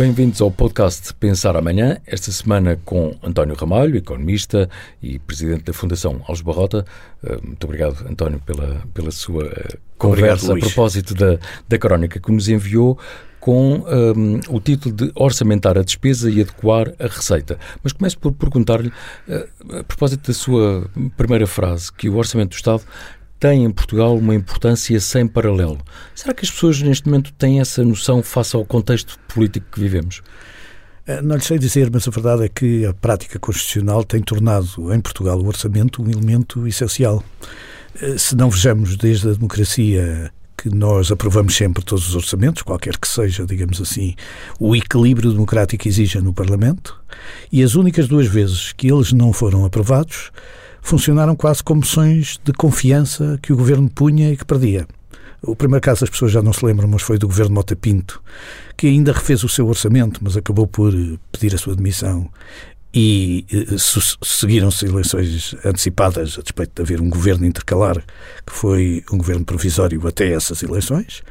Bem-vindos ao podcast Pensar Amanhã, esta semana com António Ramalho, economista e presidente da Fundação Alves Barrota. Eh, muito obrigado, António, pela, pela sua eh, conversa obrigado, a propósito da, da crónica que nos enviou com um, ehm, o título de Orçamentar a Despesa e Adequar a Receita. Mas começo por perguntar-lhe, uh, a propósito da sua primeira frase, que o Orçamento do Estado tem em Portugal uma importância sem paralelo. Será que as pessoas neste momento têm essa noção face ao contexto político que vivemos? Eh, não lhe sei dizer, mas a verdade é que a prática constitucional tem tornado em Portugal o orçamento um elemento essencial. Eh, se não vejamos desde a democracia que nós aprovamos sempre todos os orçamentos, qualquer que seja, digamos assim, o equilíbrio democrático exige no Parlamento, e as únicas duas vezes que eles não foram aprovados funcionaram quase como moções de confiança que o governo punha e que perdia. O primeiro caso as pessoas já não se lembram, mas foi do governo Mota Pinto, que ainda refez o seu orçamento, mas acabou por eh, pedir a sua demissão. E eh, seguiram-se eleições antecipadas, a despeito de haver um governo intercalar, que foi um governo provisório até essas eleições.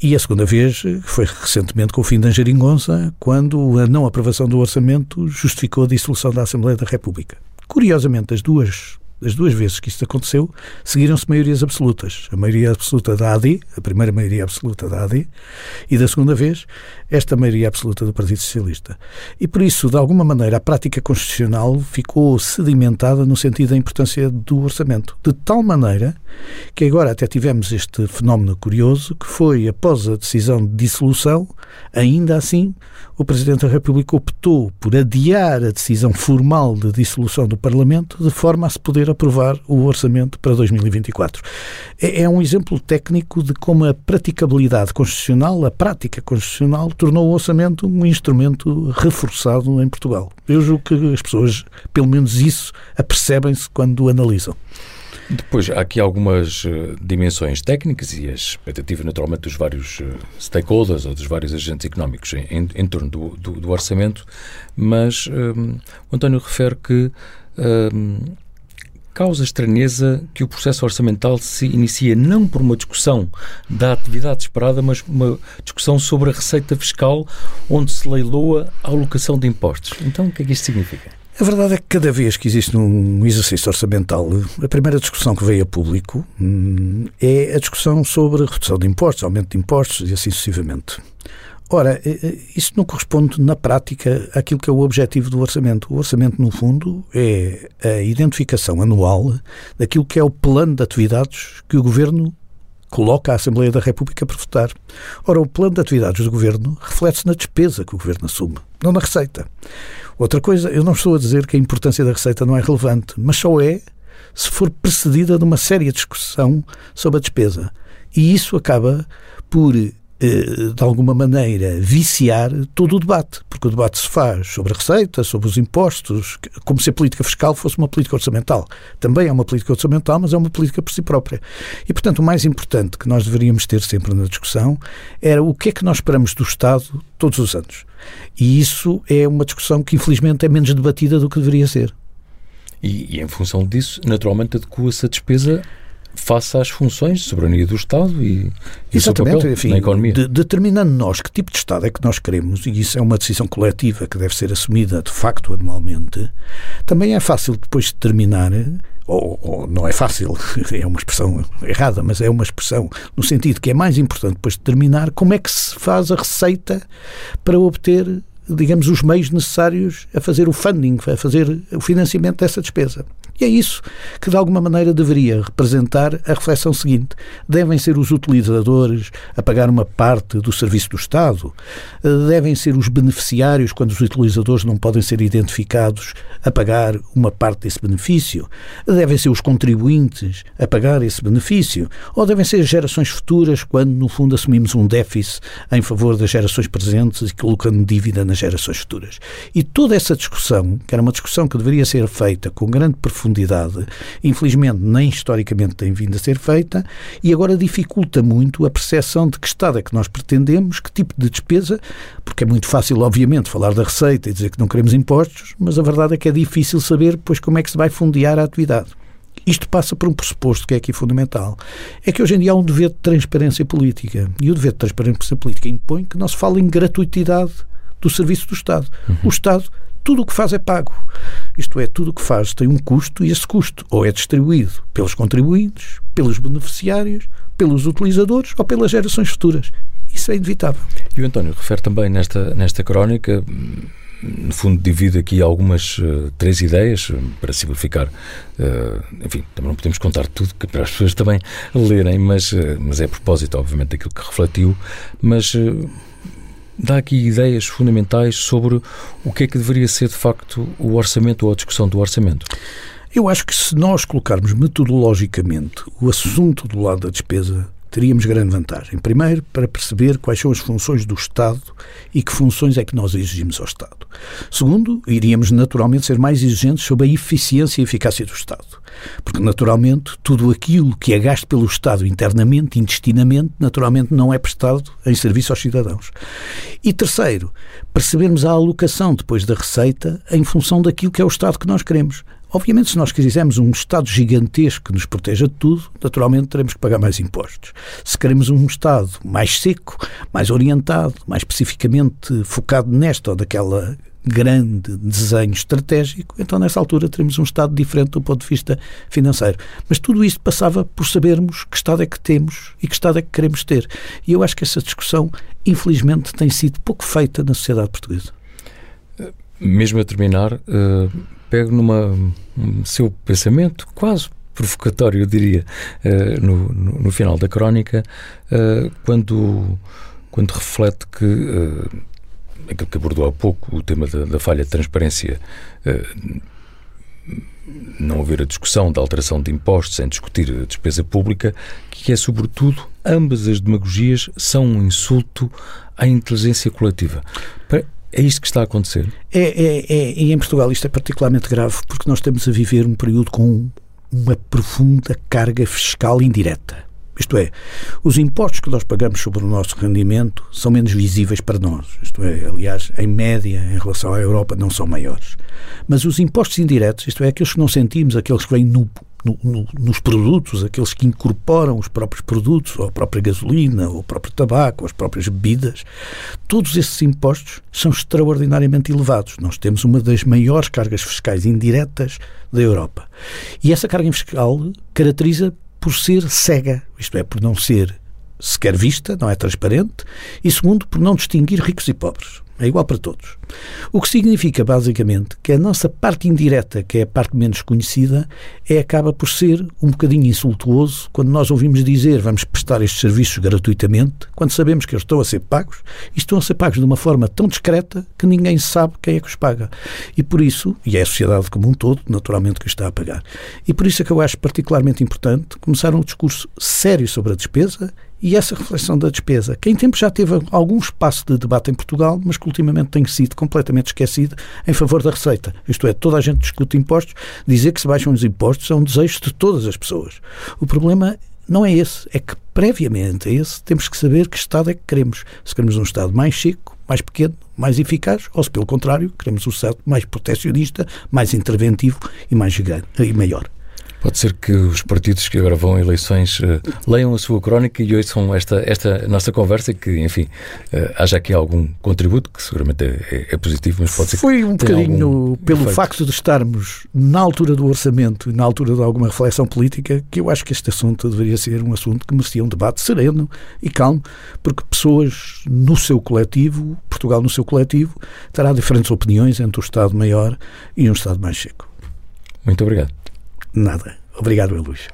E a segunda vez eh, foi recentemente com o fim da Geringonça, quando a não aprovação do orçamento justificou a dissolução da Assembleia da República. Curiosamente, as duas das duas vezes que isto aconteceu, seguiram-se maiorias absolutas. A maioria absoluta da AD, a primeira maioria absoluta da AD, e da segunda vez, esta maioria absoluta do Partido Socialista. E por isso, de alguma maneira, a prática constitucional ficou sedimentada no sentido da importância do orçamento. De tal maneira que agora até tivemos este fenómeno curioso, que foi, após a decisão de dissolução, ainda assim, o Presidente da República optou por adiar a decisão formal de dissolução do Parlamento, de forma a se poder aprovar o orçamento para 2024. É, é um exemplo técnico de como a praticabilidade constitucional, a prática constitucional, tornou o orçamento um instrumento reforçado em Portugal. Eu julgo que as pessoas, pelo menos isso, apercebem-se quando o analisam. Depois, há aqui algumas uh, dimensões técnicas e a expectativa, naturalmente, dos vários uh, stakeholders ou dos vários agentes económicos em, em, em torno do, do, do, orçamento, mas um, o António refere que um, causa estranheza que o processo orçamental se inicia não por uma discussão da atividade esperada, mas uma discussão sobre a receita fiscal, onde se leiloa a alocação de impostos. Então, o que é que isto significa? A verdade é que cada vez que existe um exercício orçamental, a primeira discussão que veio a público hum, é a discussão sobre redução de impostos, aumento de impostos e assim sucessivamente. Ora, eh, eh, isso não corresponde na prática àquilo que é o objetivo do orçamento. O orçamento, no fundo, é a identificação anual daquilo que é o plano de atividades que o governo coloca à Assembleia da República para votar. Ora, o plano de atividades do governo reflete-se na despesa que o governo assume, não na receita. Outra coisa, eu não estou a dizer que a importância da receita não é relevante, mas só é se for precedida de uma séria discussão sobre a despesa. E isso acaba por de alguma maneira, viciar todo o debate, porque o debate se faz sobre a receita, sobre os impostos, como se a política fiscal fosse uma política orçamental. Também é uma política orçamental, mas é uma política por si própria. E, portanto, o mais importante que nós deveríamos ter sempre na discussão era o que é que nós esperamos do Estado todos os anos. E isso é uma discussão que, infelizmente, é menos debatida do que deveria ser. E, e em função disso, naturalmente, adequa-se a despesa face às funções de soberania do Estado e, e Exatamente, enfim, na economia. De, determinando nós que tipo de Estado é que nós queremos, e isso é uma decisão coletiva que deve ser assumida de facto anualmente, também é fácil depois determinar, ou, ou não é fácil, é uma expressão errada, mas é uma expressão no sentido que é mais importante depois determinar como é que se faz a receita para obter digamos, os meios necessários a fazer o funding, a fazer o financiamento dessa despesa. E é isso que, de alguma maneira, deveria representar a reflexão seguinte. Devem ser os utilizadores a pagar uma parte do serviço do Estado? Devem ser os beneficiários, quando os utilizadores não podem ser identificados, a pagar uma parte desse benefício? Devem ser os contribuintes a pagar esse benefício? Ou devem ser as gerações futuras, quando, no fundo, assumimos um déficit em favor das gerações presentes e colocando dívida nas gerações futuras? E toda essa discussão, que era uma discussão que deveria ser feita com grande profundidade, infelizmente nem historicamente tem vindo a ser feita, e agora dificulta muito a percepção de que Estado é que nós pretendemos, que tipo de despesa, porque é muito fácil, obviamente, falar da receita e dizer que não queremos impostos, mas a verdade é que é difícil saber pois como é que se vai fundear a atividade. Isto passa por um pressuposto que é aqui fundamental. É que hoje em dia há um dever de transparência política. E o dever de transparência política impõe que não se fale em gratuitidade do serviço do Estado. Uhum. O Estado, tudo o que faz é pago. Isto é, tudo o que faz tem um custo e esse custo ou é distribuído pelos contribuintes, pelos beneficiários, pelos utilizadores ou pelas gerações futuras. Isso é inevitável. E o António refere também nesta, nesta crónica no fundo, divide aqui algumas uh, três ideias uh, para simplificar. Uh, enfim, também não podemos contar tudo que para as pessoas também lerem, mas, mas é a propósito, obviamente, daquilo que refletiu. Mas dá aqui ideias fundamentais sobre o que é que deveria ser, de facto, o orçamento ou a discussão do orçamento. Eu acho que se nós colocarmos metodologicamente o assunto do lado da despesa teríamos grande vantagem. Primeiro, para perceber quais são as funções do Estado e que funções é que nós exigimos ao Estado. Segundo, iríamos naturalmente ser mais exigentes sobre a eficiência e eficácia do Estado. Porque, naturalmente, tudo aquilo que é gasto pelo Estado internamente, intestinamente, naturalmente não é prestado em serviço aos cidadãos. E terceiro, percebermos a alocação depois da receita em função daquilo que é o Estado que nós queremos. Obviamente, se nós quisermos um Estado gigantesco que nos proteja de tudo, naturalmente teremos que pagar mais impostos. Se queremos um Estado mais seco, mais orientado, mais especificamente focado nesta ou daquela grande desenho estratégico, então nessa altura teremos um Estado diferente do ponto de vista financeiro. Mas tudo isto passava por sabermos que Estado é que temos e que Estado é que queremos ter. E eu acho que essa discussão, infelizmente, tem sido pouco feita na sociedade portuguesa. Mesmo a terminar, uh pego numa um seu pensamento quase provocatório, eu diria, uh, no, no, no, final da crónica, uh, quando, quando reflete que uh, aquilo que abordou há pouco, o tema da, da falha de transparência, não haver a discussão da alteração de impostos sem discutir a despesa pública, que é, sobretudo, ambas as demagogias são um insulto à inteligência coletiva. É isto que está a acontecer? É, é, é, e em Portugal isto é particularmente grave porque nós estamos a viver um período com uma profunda carga fiscal indireta. Isto é, os impostos que nós pagamos sobre o nosso rendimento são menos visíveis para nós. Isto é, aliás, em média, em relação à Europa, não são maiores. Mas os impostos indiretos, isto é, aqueles que não sentimos, aqueles que vêm no, no, no, nos produtos, aqueles que incorporam os próprios produtos, ou a própria gasolina, ou o próprio tabaco, ou as próprias bebidas, todos esses impostos são extraordinariamente elevados. Nós temos uma das maiores cargas fiscais indiretas da Europa. E essa carga fiscal caracteriza por ser cega, isto é, por não ser sequer vista, não é transparente, e segundo, por não distinguir ricos e pobres. É igual para todos. O que significa, basicamente, que a nossa parte indireta, que é a parte menos conhecida, é, acaba por ser um bocadinho insultuoso quando nós ouvimos dizer vamos prestar estes serviços gratuitamente, quando sabemos que eles estão a ser pagos e estão a ser pagos de uma forma tão discreta que ninguém sabe quem é que os paga. E por isso, e é a sociedade como um todo, naturalmente, que está a pagar. E por isso é que eu acho particularmente importante começar um discurso sério sobre a despesa e essa reflexão da despesa, que em tempo já teve algum espaço de debate em Portugal, mas que ultimamente tem sido completamente esquecido em favor da receita. Isto é, toda a gente discute impostos, dizer que se baixam os impostos é um desejo de todas as pessoas. O problema não é esse, é que previamente a esse temos que saber que Estado é que queremos. Se queremos um Estado mais chico, mais pequeno, mais eficaz, ou se pelo contrário, queremos um Estado mais protecionista, mais interventivo e mais gigante, e maior. Pode ser que os partidos que agora vão a eleições uh, leiam a sua crónica e ouçam esta, esta nossa conversa que, enfim, uh, haja aqui algum contributo, que seguramente é, é, positivo, mas pode ser Foi que um bocadinho pelo efeito. facto de estarmos na altura do orçamento e na altura de alguma reflexão política que eu acho que este assunto deveria ser um assunto que merecia um debate sereno e calmo, porque pessoas no seu coletivo, Portugal no seu coletivo, terá diferentes opiniões entre o Estado maior e um Estado mais seco. Muito obrigado. Nada. Obrigado, Luís.